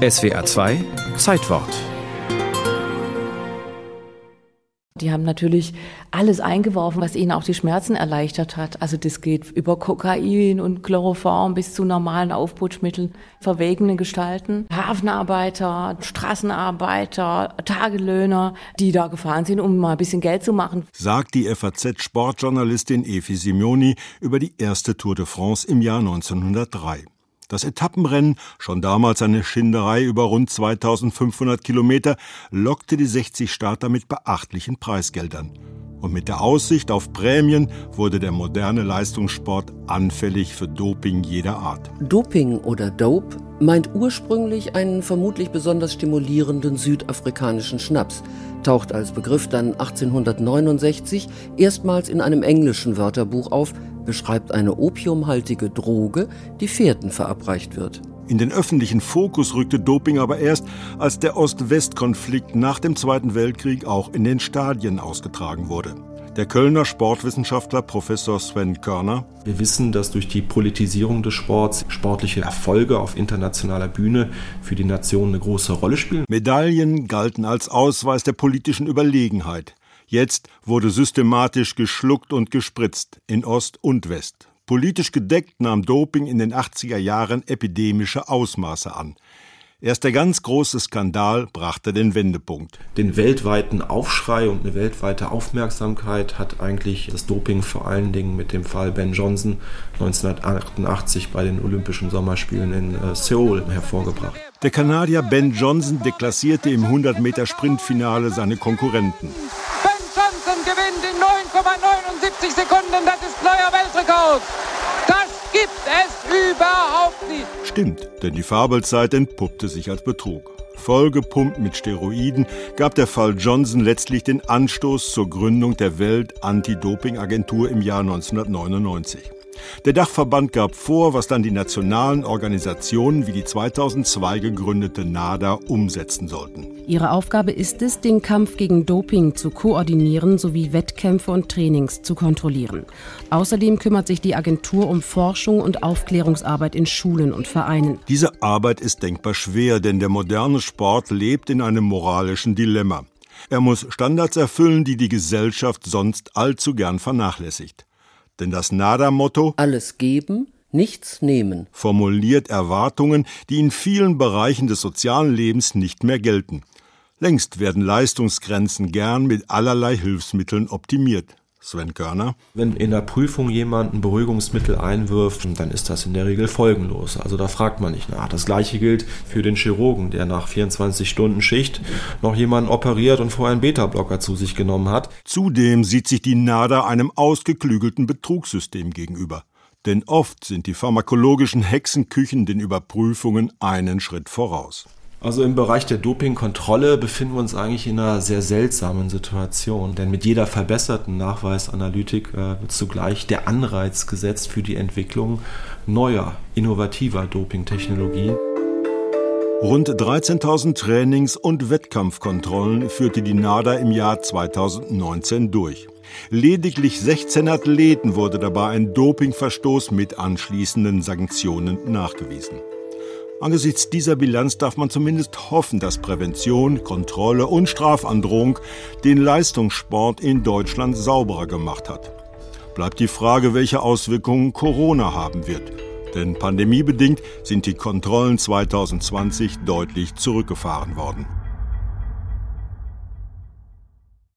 SWR 2 Zeitwort Die haben natürlich alles eingeworfen, was ihnen auch die Schmerzen erleichtert hat. Also das geht über Kokain und Chloroform bis zu normalen Aufputschmitteln, verwegene Gestalten, Hafenarbeiter, Straßenarbeiter, Tagelöhner, die da gefahren sind, um mal ein bisschen Geld zu machen. Sagt die FAZ-Sportjournalistin Efi Simoni über die erste Tour de France im Jahr 1903. Das Etappenrennen, schon damals eine Schinderei über rund 2500 Kilometer, lockte die 60 Starter mit beachtlichen Preisgeldern. Und mit der Aussicht auf Prämien wurde der moderne Leistungssport anfällig für Doping jeder Art. Doping oder Dope meint ursprünglich einen vermutlich besonders stimulierenden südafrikanischen Schnaps, taucht als Begriff dann 1869 erstmals in einem englischen Wörterbuch auf, beschreibt eine opiumhaltige Droge, die Pferden verabreicht wird. In den öffentlichen Fokus rückte Doping aber erst, als der Ost-West-Konflikt nach dem Zweiten Weltkrieg auch in den Stadien ausgetragen wurde. Der Kölner Sportwissenschaftler Professor Sven Körner. Wir wissen, dass durch die Politisierung des Sports sportliche Erfolge auf internationaler Bühne für die Nation eine große Rolle spielen. Medaillen galten als Ausweis der politischen Überlegenheit. Jetzt wurde systematisch geschluckt und gespritzt in Ost und West. Politisch gedeckt nahm Doping in den 80er Jahren epidemische Ausmaße an. Erst der ganz große Skandal brachte den Wendepunkt. Den weltweiten Aufschrei und eine weltweite Aufmerksamkeit hat eigentlich das Doping vor allen Dingen mit dem Fall Ben Johnson 1988 bei den Olympischen Sommerspielen in äh, Seoul hervorgebracht. Der Kanadier Ben Johnson deklassierte im 100-Meter-Sprintfinale seine Konkurrenten. 9,79 Sekunden, das ist neuer Weltrekord. Das gibt es überhaupt nicht. Stimmt, denn die Fabelzeit entpuppte sich als Betrug. Vollgepumpt mit Steroiden gab der Fall Johnson letztlich den Anstoß zur Gründung der Welt-Anti-Doping-Agentur im Jahr 1999. Der Dachverband gab vor, was dann die nationalen Organisationen wie die 2002 gegründete NADA umsetzen sollten. Ihre Aufgabe ist es, den Kampf gegen Doping zu koordinieren sowie Wettkämpfe und Trainings zu kontrollieren. Außerdem kümmert sich die Agentur um Forschung und Aufklärungsarbeit in Schulen und Vereinen. Diese Arbeit ist denkbar schwer, denn der moderne Sport lebt in einem moralischen Dilemma. Er muss Standards erfüllen, die die Gesellschaft sonst allzu gern vernachlässigt. Denn das NADA-Motto Alles geben, nichts nehmen formuliert Erwartungen, die in vielen Bereichen des sozialen Lebens nicht mehr gelten. Längst werden Leistungsgrenzen gern mit allerlei Hilfsmitteln optimiert. Sven Körner. Wenn in der Prüfung jemand ein Beruhigungsmittel einwirft, dann ist das in der Regel folgenlos. Also da fragt man nicht nach. Das gleiche gilt für den Chirurgen, der nach 24 Stunden Schicht noch jemanden operiert und vorher einen Beta-Blocker zu sich genommen hat. Zudem sieht sich die NADA einem ausgeklügelten Betrugssystem gegenüber. Denn oft sind die pharmakologischen Hexenküchen den Überprüfungen einen Schritt voraus. Also im Bereich der Dopingkontrolle befinden wir uns eigentlich in einer sehr seltsamen Situation, denn mit jeder verbesserten Nachweisanalytik äh, wird zugleich der Anreiz gesetzt für die Entwicklung neuer, innovativer Dopingtechnologien. Rund 13.000 Trainings- und Wettkampfkontrollen führte die NADA im Jahr 2019 durch. Lediglich 16 Athleten wurde dabei ein Dopingverstoß mit anschließenden Sanktionen nachgewiesen. Angesichts dieser Bilanz darf man zumindest hoffen, dass Prävention, Kontrolle und Strafandrohung den Leistungssport in Deutschland sauberer gemacht hat. Bleibt die Frage, welche Auswirkungen Corona haben wird. Denn pandemiebedingt sind die Kontrollen 2020 deutlich zurückgefahren worden.